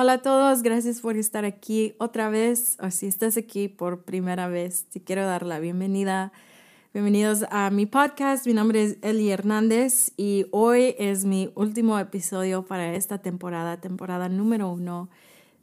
Hola a todos, gracias por estar aquí otra vez o si estás aquí por primera vez, te quiero dar la bienvenida. Bienvenidos a mi podcast, mi nombre es Eli Hernández y hoy es mi último episodio para esta temporada, temporada número uno.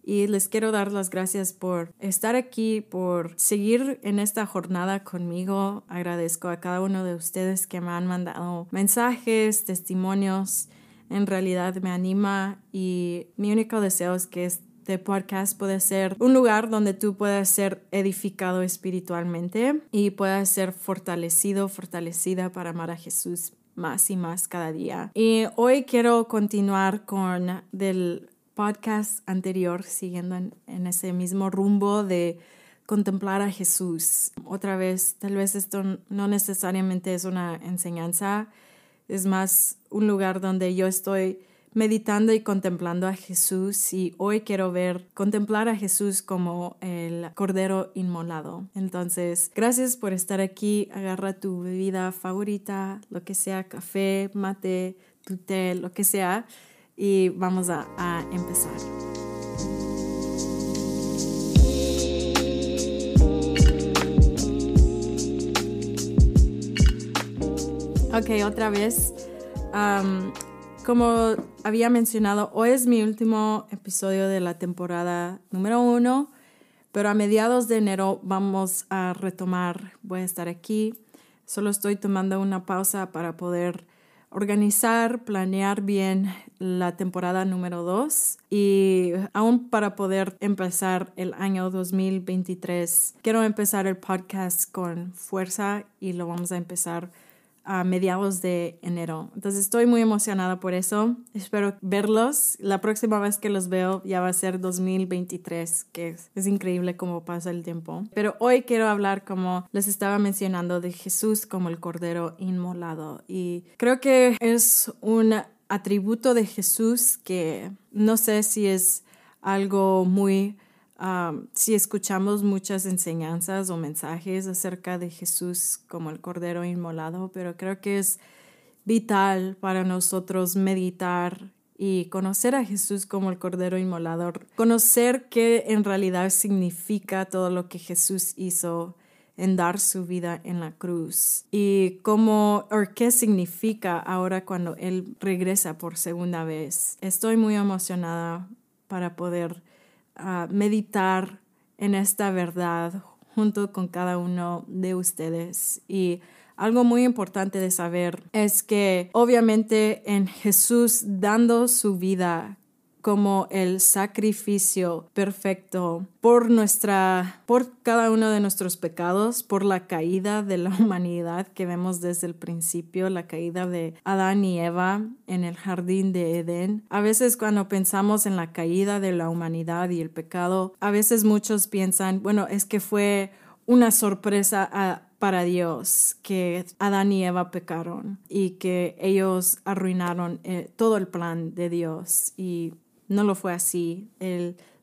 Y les quiero dar las gracias por estar aquí, por seguir en esta jornada conmigo. Agradezco a cada uno de ustedes que me han mandado mensajes, testimonios en realidad me anima y mi único deseo es que este podcast pueda ser un lugar donde tú puedas ser edificado espiritualmente y puedas ser fortalecido, fortalecida para amar a Jesús más y más cada día. Y hoy quiero continuar con del podcast anterior, siguiendo en, en ese mismo rumbo de contemplar a Jesús. Otra vez, tal vez esto no necesariamente es una enseñanza, es más un lugar donde yo estoy meditando y contemplando a Jesús y hoy quiero ver, contemplar a Jesús como el Cordero Inmolado. Entonces, gracias por estar aquí, agarra tu bebida favorita, lo que sea, café, mate, tu lo que sea, y vamos a empezar. Ok, otra vez. como había mencionado, hoy es mi último episodio de la temporada número uno, pero a mediados de enero vamos a retomar. Voy a estar aquí. Solo estoy tomando una pausa para poder organizar, planear bien la temporada número dos y aún para poder empezar el año 2023. Quiero empezar el podcast con fuerza y lo vamos a empezar a mediados de enero. Entonces estoy muy emocionada por eso. Espero verlos. La próxima vez que los veo ya va a ser 2023, que es, increíble cómo pasa el tiempo. Pero hoy quiero hablar, como les estaba mencionando, de Jesús como el Cordero Inmolado. Y creo que es un atributo de Jesús que no sé si es algo muy si escuchamos muchas enseñanzas o mensajes acerca de Jesús como el Cordero Inmolado, pero creo que es vital para nosotros meditar y conocer a Jesús como el Cordero Inmolado, conocer qué en realidad significa todo lo que Jesús hizo en dar su vida en la cruz y cómo o qué significa ahora cuando él regresa por segunda vez. Estoy muy emocionada para poder meditar en esta verdad junto con cada uno de ustedes. Y algo muy importante de saber es que obviamente en Jesús dando su vida como el sacrificio perfecto por nuestra por cada uno de nuestros pecados, por la caída de la humanidad que vemos desde el principio, la caída de Adán y Eva en el jardín de Edén. A veces cuando pensamos en la caída de la humanidad y el pecado, a veces muchos piensan, bueno, es que fue una sorpresa ah, para Dios que Adán y Eva pecaron y que ellos arruinaron eh, todo el plan de Dios y no lo fue así.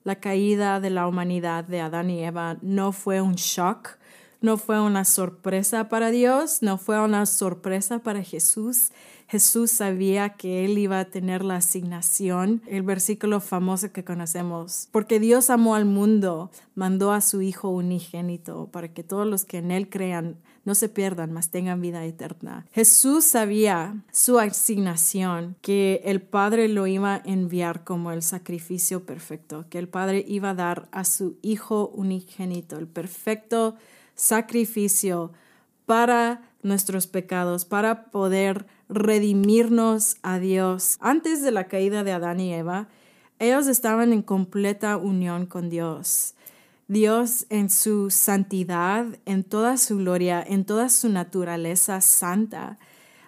La caída de la humanidad de Adán y Eva no fue un shock, no fue una sorpresa para Dios, no fue una sorpresa para Jesús. Jesús sabía que él iba a tener la asignación, el versículo famoso que conocemos, porque Dios amó al mundo, mandó a su Hijo unigénito para que todos los que en él crean no se pierdan, mas tengan vida eterna. Jesús sabía su asignación, que el Padre lo iba a enviar como el sacrificio perfecto, que el Padre iba a dar a su Hijo unigénito, el perfecto sacrificio para nuestros pecados, para poder redimirnos a Dios. Antes de la caída de Adán y Eva, ellos estaban en completa unión con Dios. Dios en su santidad, en toda su gloria, en toda su naturaleza santa.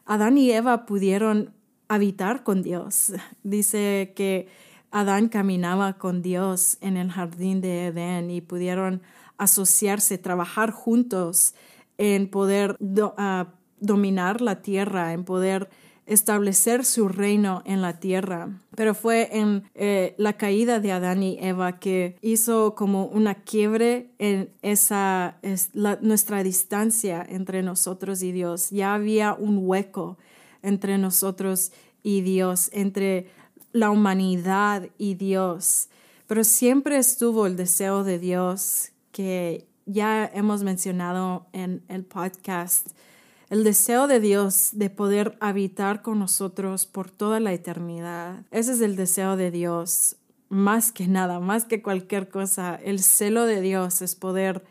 Adán y Eva pudieron habitar con Dios. Dice que Adán caminaba con Dios en el jardín de Edén y pudieron asociarse, trabajar juntos en poder ah, dominar la tierra, en poder establecer su reino en la tierra. Pero fue en eh, la caída de Adán y Eva que hizo como una quiebre en esa, nuestra distancia entre nosotros y Dios. Ya había un hueco entre nosotros y Dios, entre la humanidad y Dios. pero siempre estuvo el deseo de Dios que ya hemos mencionado en el podcast, el deseo de Dios de poder habitar con nosotros por toda la eternidad. Ese es el deseo de Dios, más que nada, más que cualquier cosa. El celo de Dios es poder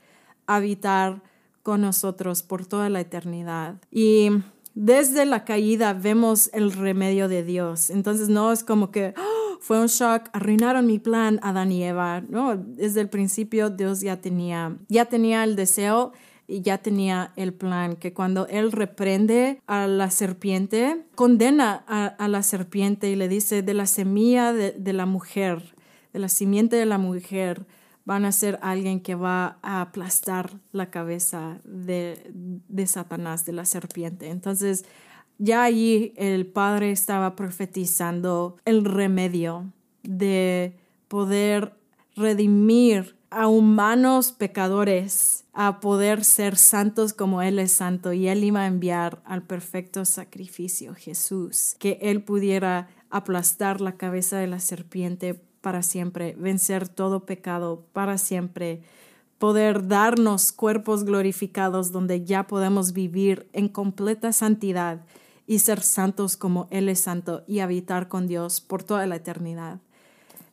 habitar con nosotros por toda la eternidad. Y desde la caída vemos el remedio de Dios. Entonces no es como que ¡oh! fue un shock, arruinaron mi plan Adán y Eva. No, desde el principio Dios ya tenía, ya tenía el deseo ya tenía el plan que cuando él reprende a la serpiente, condena a, la serpiente y le dice de la semilla de la mujer, de la simiente de la mujer, van a ser alguien que va a aplastar la cabeza de, de Satanás, de la serpiente. Entonces, ya allí el Padre estaba profetizando el remedio de poder redimir a humanos pecadores a poder ser santos como Él es santo y Él iba a enviar al perfecto sacrificio Jesús, que Él pudiera aplastar la cabeza de la serpiente para siempre, vencer todo pecado para siempre, poder darnos cuerpos glorificados donde ya podemos vivir en completa santidad y ser santos como Él es santo y habitar con Dios por toda la eternidad.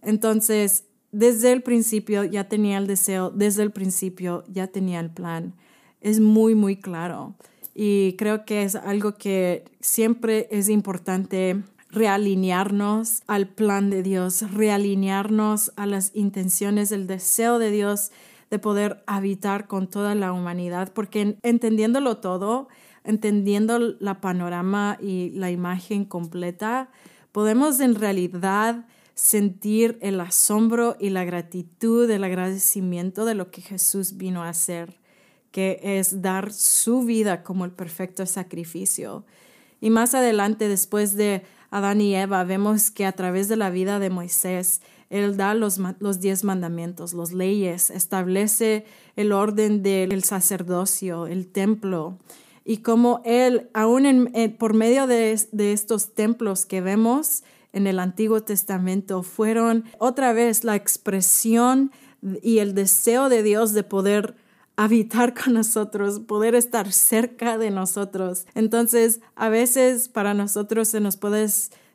Entonces, desde el principio ya tenía el deseo, desde el principio ya tenía el plan. Es muy, muy claro. Y creo que es algo que siempre es importante realinearnos al plan de Dios, realinearnos a las intenciones, el deseo de Dios de poder habitar con toda la humanidad, porque entendiéndolo todo, entendiendo la panorama y la imagen completa, podemos en realidad sentir el asombro y la gratitud, el agradecimiento de lo que Jesús vino a hacer, que es dar su vida como el perfecto sacrificio. Y más adelante, después de Adán y Eva, vemos que a través de la vida de Moisés, Él da los, los diez mandamientos, las leyes, establece el orden del sacerdocio, el templo, y como Él, aún por medio de, de estos templos que vemos en el Antiguo Testamento, fueron otra vez la expresión y el deseo de Dios de poder habitar con nosotros, poder estar cerca de nosotros. Entonces, a veces para nosotros se nos puede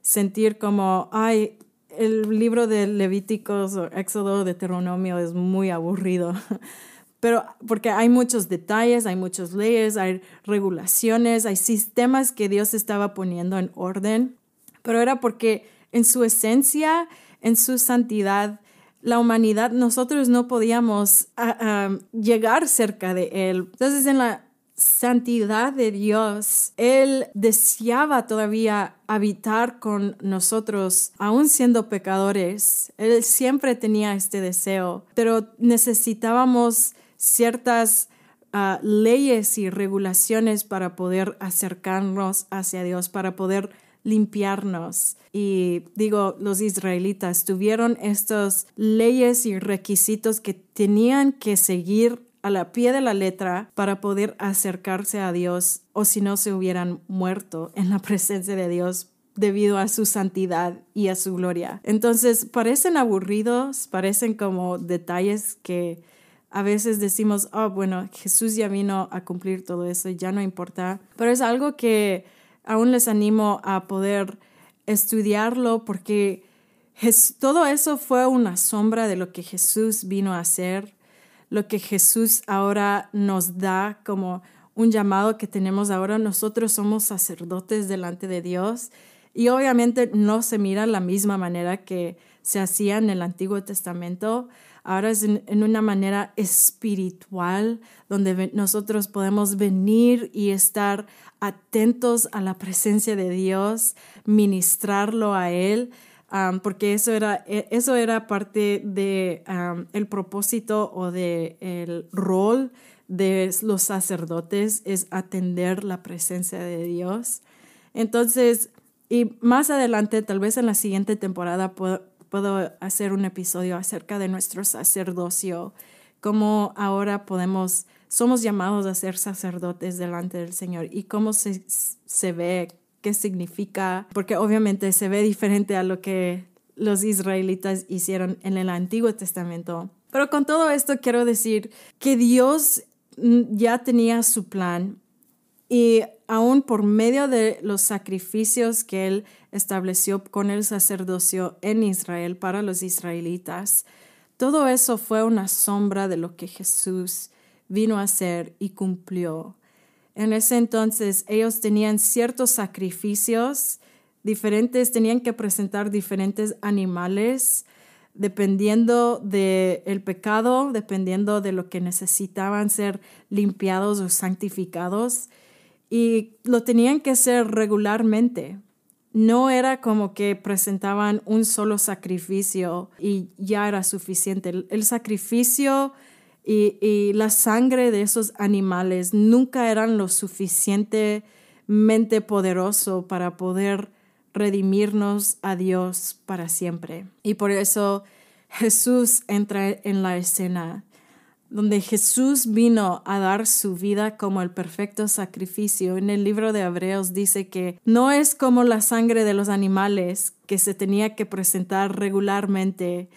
sentir como, ay, el libro de Levíticos o Éxodo, de Deuteronomio es muy aburrido. Pero porque hay muchos detalles, hay muchas leyes, hay regulaciones, hay sistemas que Dios estaba poniendo en orden, pero era porque en su esencia, en su santidad, la humanidad, nosotros no podíamos ah, ah, llegar cerca de Él. Entonces, en la santidad de Dios, Él deseaba todavía habitar con nosotros, aún siendo pecadores. Él siempre tenía este deseo, pero necesitábamos ciertas ah, leyes y regulaciones para poder acercarnos hacia Dios, para poder limpiarnos. Y digo, los israelitas tuvieron estas leyes y requisitos que tenían que seguir a la pie de la letra para poder acercarse a Dios o si no se hubieran muerto en la presencia de Dios debido a su santidad y a su gloria. Entonces, parecen aburridos, parecen como detalles que a veces decimos, oh, bueno, Jesús ya vino a cumplir todo eso, ya no importa, pero es algo que aún les animo a poder estudiarlo porque todo eso fue una sombra de lo que Jesús vino a hacer, lo que Jesús ahora nos da como un llamado que tenemos ahora. Nosotros somos sacerdotes delante de Dios y obviamente no se mira la misma manera que se hacía en el Antiguo Testamento. Ahora es en, una manera espiritual donde nosotros podemos venir y estar atentos a la presencia de Dios, ministrarlo a Él, porque eso era, e, eso era parte del de, el propósito o del el rol de los sacerdotes, es atender la presencia de Dios. Entonces, y más adelante, tal vez en la siguiente temporada, puedo hacer un episodio acerca de nuestro sacerdocio, cómo ahora podemos somos llamados a ser sacerdotes delante del Señor y cómo se, se ve, qué significa, porque obviamente se ve diferente a lo que los israelitas hicieron en el Antiguo Testamento. Pero con todo esto quiero decir que Dios mm, ya tenía su plan y aún por medio de los sacrificios que él estableció con el sacerdocio en Israel para los israelitas, todo eso fue una sombra de lo que Jesús vino a hacer y cumplió. En ese entonces ellos tenían ciertos sacrificios diferentes, tenían que presentar diferentes animales dependiendo del el pecado, dependiendo de lo que necesitaban ser limpiados o santificados y lo tenían que hacer regularmente. No era como que presentaban un solo sacrificio y ya era suficiente. El, sacrificio y, y, la sangre de esos animales nunca eran lo suficientemente poderoso para poder redimirnos a Dios para siempre. Y por eso Jesús entra en la escena donde Jesús vino a dar su vida como el perfecto sacrificio. En el libro de Hebreos dice que no es como la sangre de los animales que se tenía que presentar regularmente.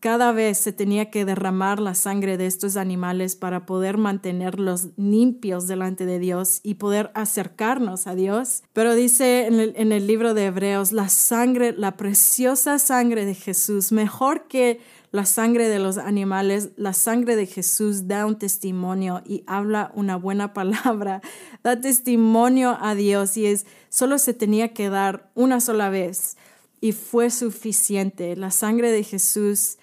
Cada vez se tenía que derramar la sangre de estos animales para poder mantenerlos limpios delante de Dios y poder acercarnos a Dios. Pero dice en el, en el libro de Hebreos, la sangre, la preciosa sangre de Jesús, mejor que la sangre de los animales, la sangre de Jesús da un testimonio y habla una buena palabra, da testimonio a Dios y es solo se tenía que dar una sola vez y fue suficiente. La sangre de Jesús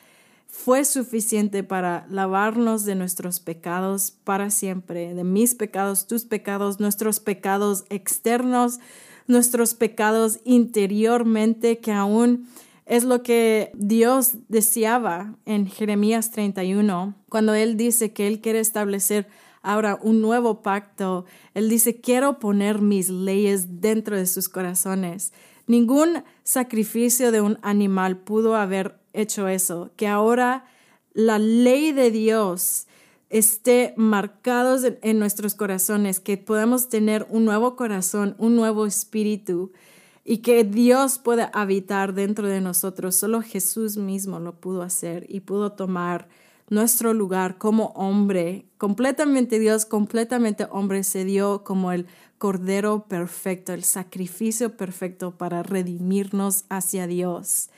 fue suficiente para lavarnos de nuestros pecados para siempre, de mis pecados, tus pecados, nuestros pecados externos, nuestros pecados interiormente que aún es lo que Dios deseaba en Jeremías 31, cuando Él dice que Él quiere establecer ahora un nuevo pacto. Él dice, quiero poner mis leyes dentro de sus corazones. Ningún sacrificio de un animal pudo haber hecho eso, que ahora la ley de Dios esté marcados en, nuestros corazones, que podamos tener un nuevo corazón, un nuevo espíritu, y que Dios pueda habitar dentro de nosotros. Solo Jesús mismo lo pudo hacer y pudo tomar nuestro lugar como hombre, completamente Dios, completamente hombre, se dio como el Cordero perfecto, el sacrificio perfecto para redimirnos hacia Dios.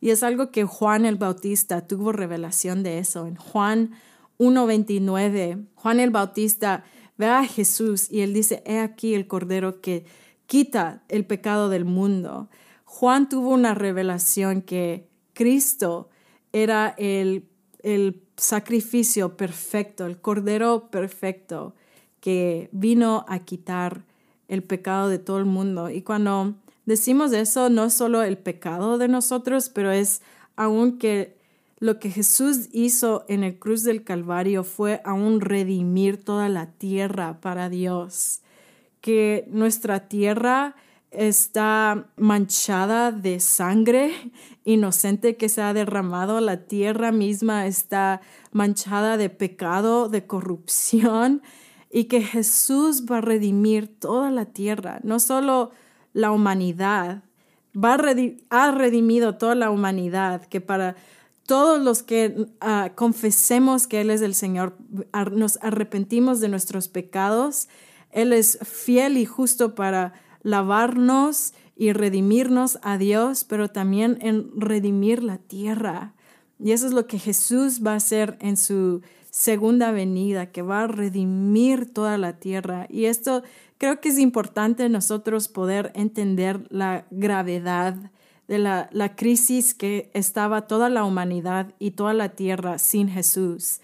Y es algo que Juan el Bautista tuvo revelación de eso. En Juan 1.29, Juan el Bautista ve a Jesús y él dice, he aquí el Cordero que quita el pecado del mundo. Juan tuvo una revelación que Cristo era el, el sacrificio perfecto, el cordero perfecto que vino a quitar el pecado de todo el mundo. Y cuando decimos eso, no es solo el pecado de nosotros, pero es aún que lo que Jesús hizo en el cruz del Calvario fue aún redimir toda la tierra para Dios que nuestra tierra está manchada de sangre inocente que se ha derramado, la tierra misma está manchada de pecado, de corrupción, y que Jesús va a redimir toda la tierra, no solo la humanidad, va a ha redimido toda la humanidad, que para todos los que ah, confesemos que Él es el Señor, nos arrepentimos de nuestros pecados, él es fiel y justo para lavarnos y redimirnos a Dios, pero también en redimir la tierra. Y eso es lo que Jesús va a hacer en su segunda venida, que va a redimir toda la tierra. Y esto creo que es importante nosotros poder entender la gravedad de la, la crisis que estaba toda la humanidad y toda la tierra sin Jesús.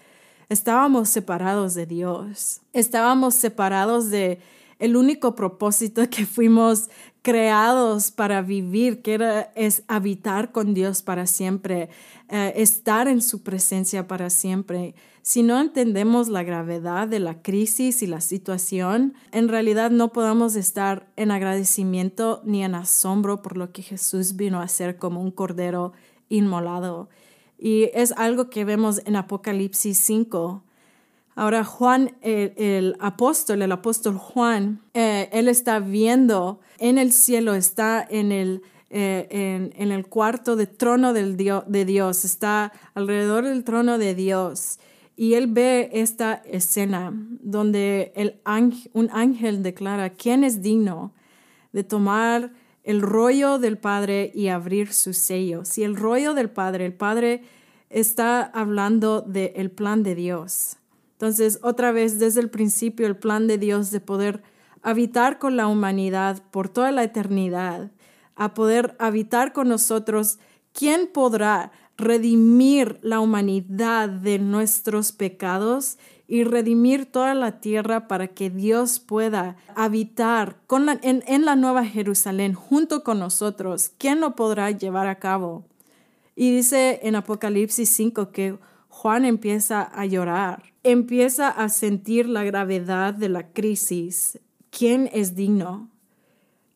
Estábamos separados de Dios. Estábamos separados de el único propósito que fuimos creados para vivir, que era es habitar con Dios para siempre, eh, estar en su presencia para siempre. Si no entendemos la gravedad de la crisis y la situación, en realidad no podemos estar en agradecimiento ni en asombro por lo que Jesús vino a hacer como un cordero inmolado. Y es algo que vemos en Apocalipsis 5. Ahora Juan, el, apóstol, el apóstol Juan, eh, él está viendo en el cielo, está en el, eh, en, el cuarto de trono del de Dios, está alrededor del trono de Dios. Y él ve esta escena donde el un ángel declara, ¿quién es digno de tomar el rollo del Padre y abrir su sello? Si el rollo del Padre, el Padre está hablando del plan de Dios. Entonces, otra vez, desde el principio, el plan de Dios de poder habitar con la humanidad por toda la eternidad, a poder habitar con nosotros, ¿quién podrá redimir la humanidad de nuestros pecados y redimir toda la tierra para que Dios pueda habitar en, la nueva Jerusalén junto con nosotros. ¿Quién lo podrá llevar a cabo? Y dice en Apocalipsis 5 que Juan empieza a llorar, empieza a sentir la gravedad de la crisis. ¿Quién es digno?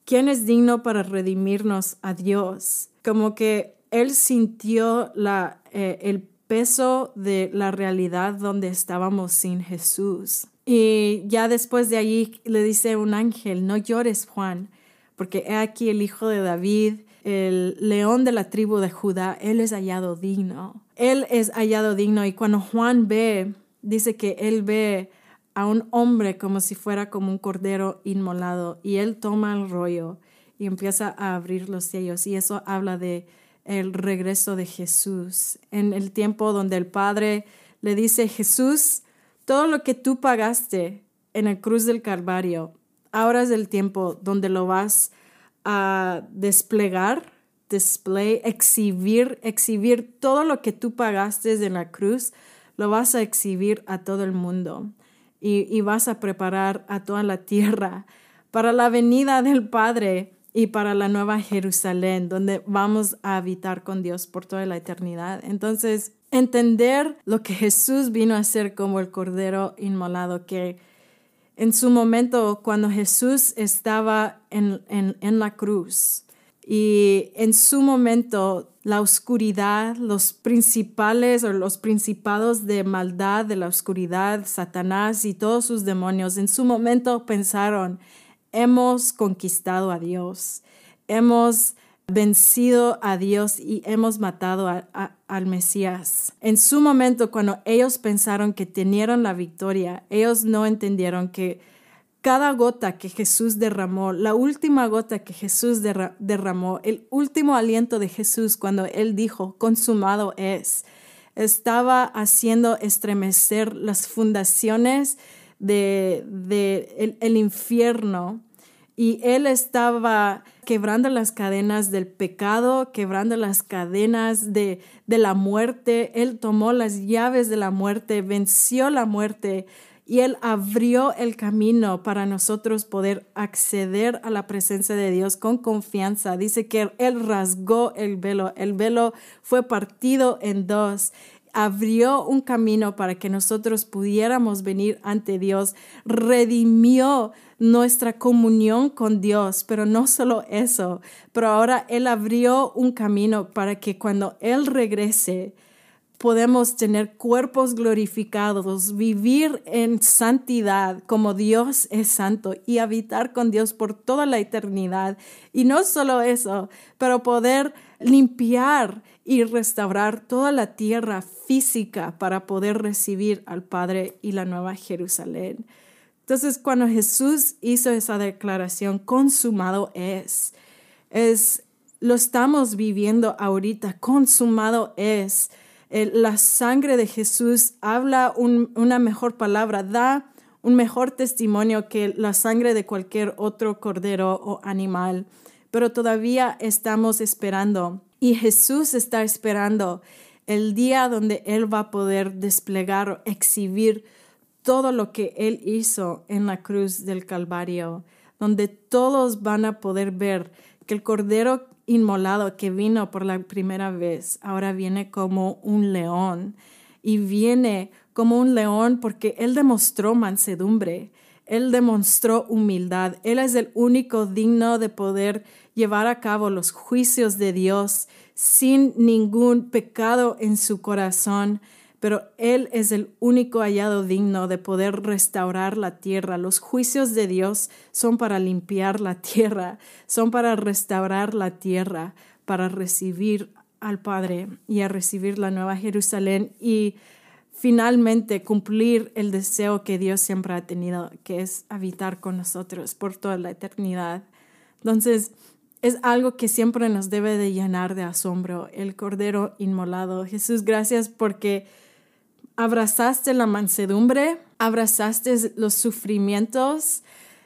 ¿Quién es digno para redimirnos a Dios? Como que él sintió la, eh, el peso de la realidad donde estábamos sin Jesús. Y ya después de allí le dice un ángel, no llores Juan, porque he aquí el hijo de David, el león de la tribu de Judá, él es hallado digno. Él es hallado digno y cuando Juan ve, dice que él ve a un hombre como si fuera como un cordero inmolado y él toma el rollo y empieza a abrir los sellos y eso habla de el regreso de Jesús, en el tiempo donde el Padre le dice, Jesús, todo lo que tú pagaste en el cruz del Calvario, ahora es el tiempo donde lo vas a desplegar, display, exhibir, exhibir todo lo que tú pagaste en la cruz, lo vas a exhibir a todo el mundo y, y vas a preparar a toda la tierra para la venida del Padre y para la nueva Jerusalén, donde vamos a habitar con Dios por toda la eternidad. Entonces, entender lo que Jesús vino a hacer como el Cordero Inmolado, que en su momento, cuando Jesús estaba en, en la cruz, y en su momento la oscuridad, los principales o los principados de maldad de la oscuridad, Satanás y todos sus demonios, en su momento pensaron, hemos conquistado a Dios, hemos vencido a Dios y hemos matado al Mesías. En su momento, cuando ellos pensaron que tenían la victoria, ellos no entendieron que cada gota que Jesús derramó, la última gota que Jesús derramó, el último aliento de Jesús cuando Él dijo, consumado es, estaba haciendo estremecer las fundaciones de, el, infierno y él estaba quebrando las cadenas del pecado, quebrando las cadenas de, de la muerte. Él tomó las llaves de la muerte, venció la muerte y Él abrió el camino para nosotros poder acceder a la presencia de Dios con confianza. Dice que Él rasgó el velo, el velo fue partido en dos abrió un camino para que nosotros pudiéramos venir ante Dios, redimió nuestra comunión con Dios, pero no solo eso, pero ahora Él abrió un camino para que cuando Él regrese, podemos tener cuerpos glorificados, vivir en santidad como Dios es santo y habitar con Dios por toda la eternidad. Y no solo eso, pero poder limpiar y restaurar toda la tierra física para poder recibir al Padre y la nueva Jerusalén. Entonces, cuando Jesús hizo esa declaración, consumado es, es, lo estamos viviendo ahorita, consumado es. la sangre de Jesús habla una mejor palabra, da un mejor testimonio que la sangre de cualquier otro cordero o animal, pero todavía estamos esperando y Jesús está esperando el día donde Él va a poder desplegar o exhibir todo lo que Él hizo en la cruz del Calvario, donde todos van a poder ver que el Cordero inmolado que vino por la primera vez ahora viene como un león. Y viene como un león porque Él demostró mansedumbre, Él demostró humildad, Él es el único digno de poder llevar a cabo los juicios de Dios sin ningún pecado en su corazón, pero Él es el único hallado digno de poder restaurar la tierra. Los juicios de Dios son para limpiar la tierra, son para restaurar la tierra, para recibir al Padre y a recibir la nueva Jerusalén. Y finalmente cumplir el deseo que Dios siempre ha tenido, que es habitar con nosotros por toda la eternidad. Entonces, es algo que siempre nos debe de llenar de asombro, el Cordero Inmolado. Jesús, gracias porque abrazaste la mansedumbre, abrazaste los sufrimientos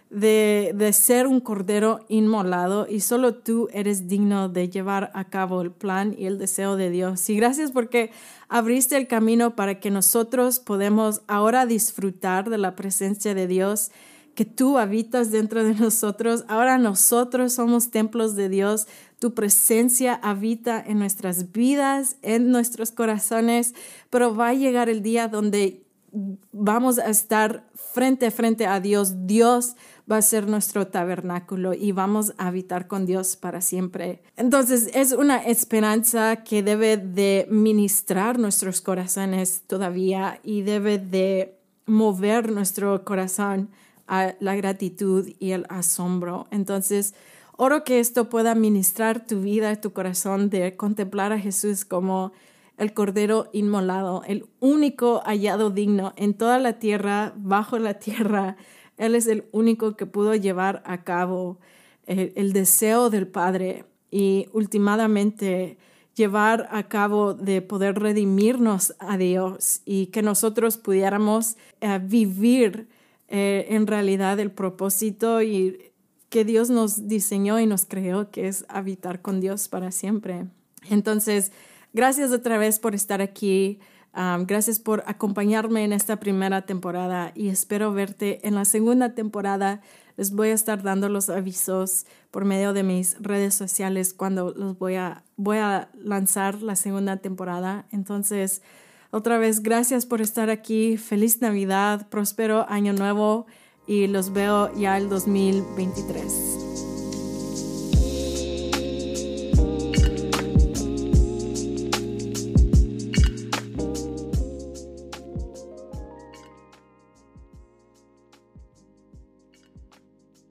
de, de, ser un cordero inmolado y solo tú eres digno de llevar a cabo el plan y el deseo de Dios. Y gracias porque abriste el camino para que nosotros podemos ahora disfrutar de la presencia de Dios que tú habitas dentro de nosotros. Ahora nosotros somos templos de Dios. Tu presencia habita en nuestras vidas, en nuestros corazones, pero va a llegar el día donde vamos a estar frente a frente a Dios. Dios va a ser nuestro tabernáculo y vamos a habitar con Dios para siempre. Entonces es una esperanza que debe de ministrar nuestros corazones todavía y debe de mover nuestro corazón a la gratitud y el asombro. Entonces, oro que esto pueda ministrar tu vida, tu corazón, de contemplar a Jesús como el Cordero inmolado, el único hallado digno en toda la tierra, bajo la tierra. Él es el único que pudo llevar a cabo el, el deseo del Padre y últimamente llevar a cabo de poder redimirnos a Dios y que nosotros pudiéramos eh, vivir eh, en realidad el propósito y que Dios nos diseñó y nos creó, que es habitar con Dios para siempre. Entonces, gracias otra vez por estar aquí. gracias por acompañarme en esta primera temporada y espero verte en la segunda temporada. Les voy a estar dando los avisos por medio de mis redes sociales cuando los voy a, voy a lanzar la segunda temporada. Entonces, otra vez, gracias por estar aquí. Feliz Navidad, próspero año nuevo y los veo ya el 2023.